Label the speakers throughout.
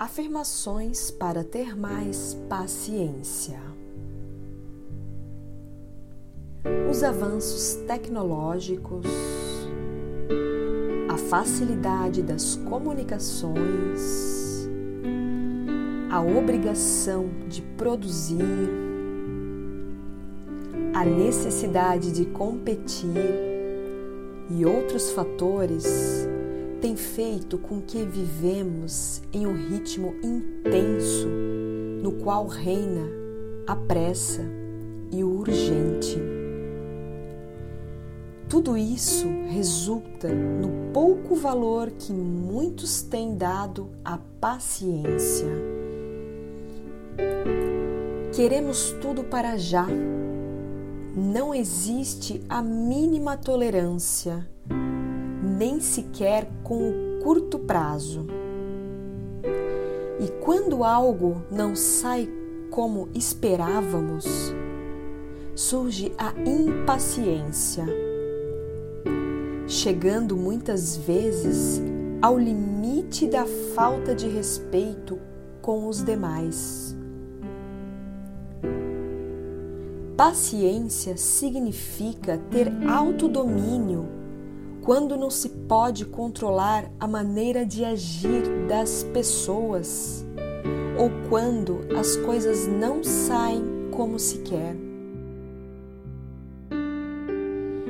Speaker 1: Afirmações para ter mais paciência. Os avanços tecnológicos, a facilidade das comunicações, a obrigação de produzir, a necessidade de competir e outros fatores tem feito com que vivemos em um ritmo intenso no qual reina a pressa e o urgente. Tudo isso resulta no pouco valor que muitos têm dado à paciência. Queremos tudo para já. Não existe a mínima tolerância nem sequer com o curto prazo. E quando algo não sai como esperávamos, surge a impaciência, chegando muitas vezes ao limite da falta de respeito com os demais. Paciência significa ter autodomínio quando não se pode controlar a maneira de agir das pessoas ou quando as coisas não saem como se quer.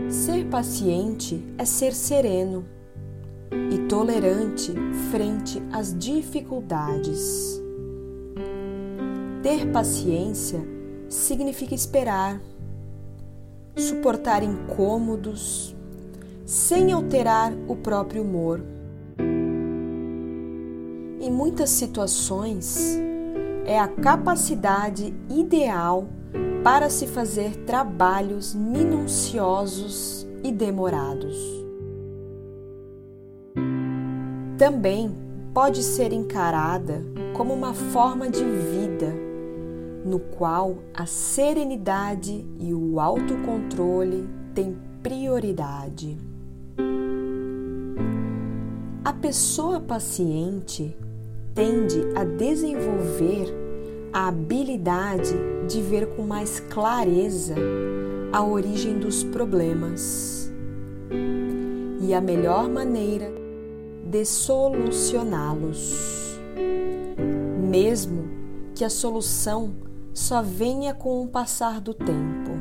Speaker 1: Ser paciente é ser sereno e tolerante frente às dificuldades. Ter paciência significa esperar, suportar incômodos, sem alterar o próprio humor. Em muitas situações, é a capacidade ideal para se fazer trabalhos minuciosos e demorados. Também pode ser encarada como uma forma de vida no qual a serenidade e o autocontrole têm prioridade. A pessoa paciente tende a desenvolver a habilidade de ver com mais clareza a origem dos problemas e a melhor maneira de solucioná-los, mesmo que a solução só venha com o passar do tempo.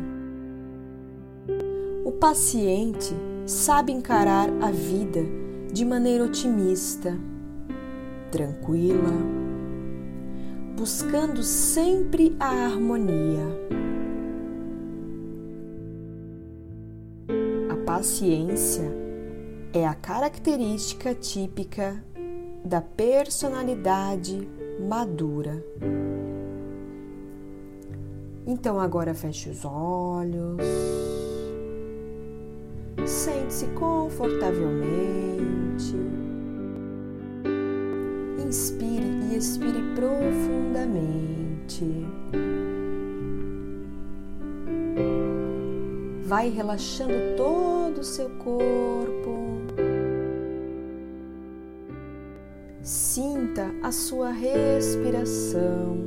Speaker 1: O paciente sabe encarar a vida de maneira otimista, tranquila, buscando sempre a harmonia. A paciência é a característica típica da personalidade madura. Então agora feche os olhos. Sente-se confortavelmente. Inspire e expire profundamente. Vai relaxando todo o seu corpo. Sinta a sua respiração.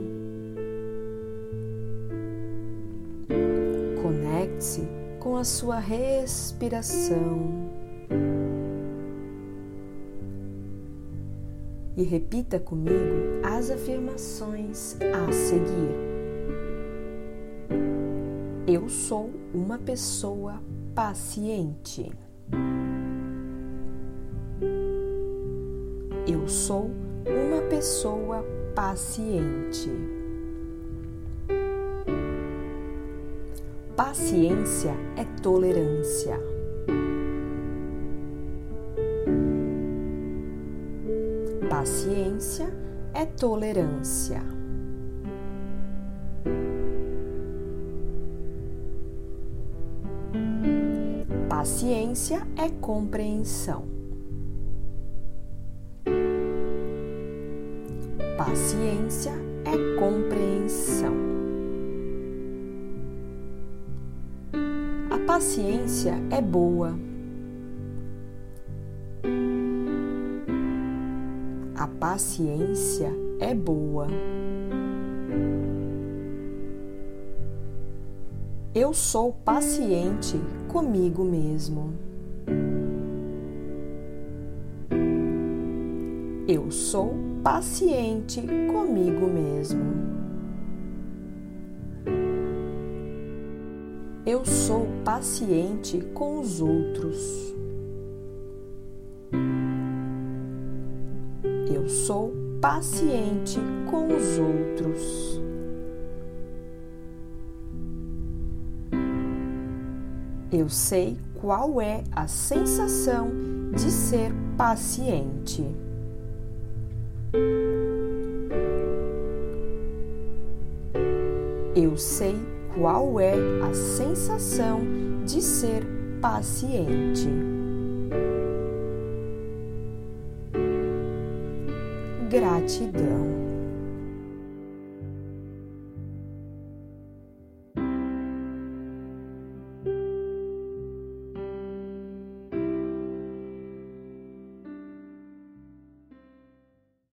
Speaker 1: Conecte-se com a sua respiração. E repita comigo as afirmações a seguir. Eu sou uma pessoa paciente. Eu sou uma pessoa paciente. Paciência é tolerância. Paciência é tolerância. Paciência é compreensão. Paciência é compreensão. paciência é boa. A paciência é boa. Eu sou paciente comigo mesmo. Eu sou paciente comigo mesmo. Eu sou paciente com os outros. Eu sou paciente com os outros. Eu sei qual é a sensação de ser paciente. Eu sei qual é a sensação de ser paciente. 记得。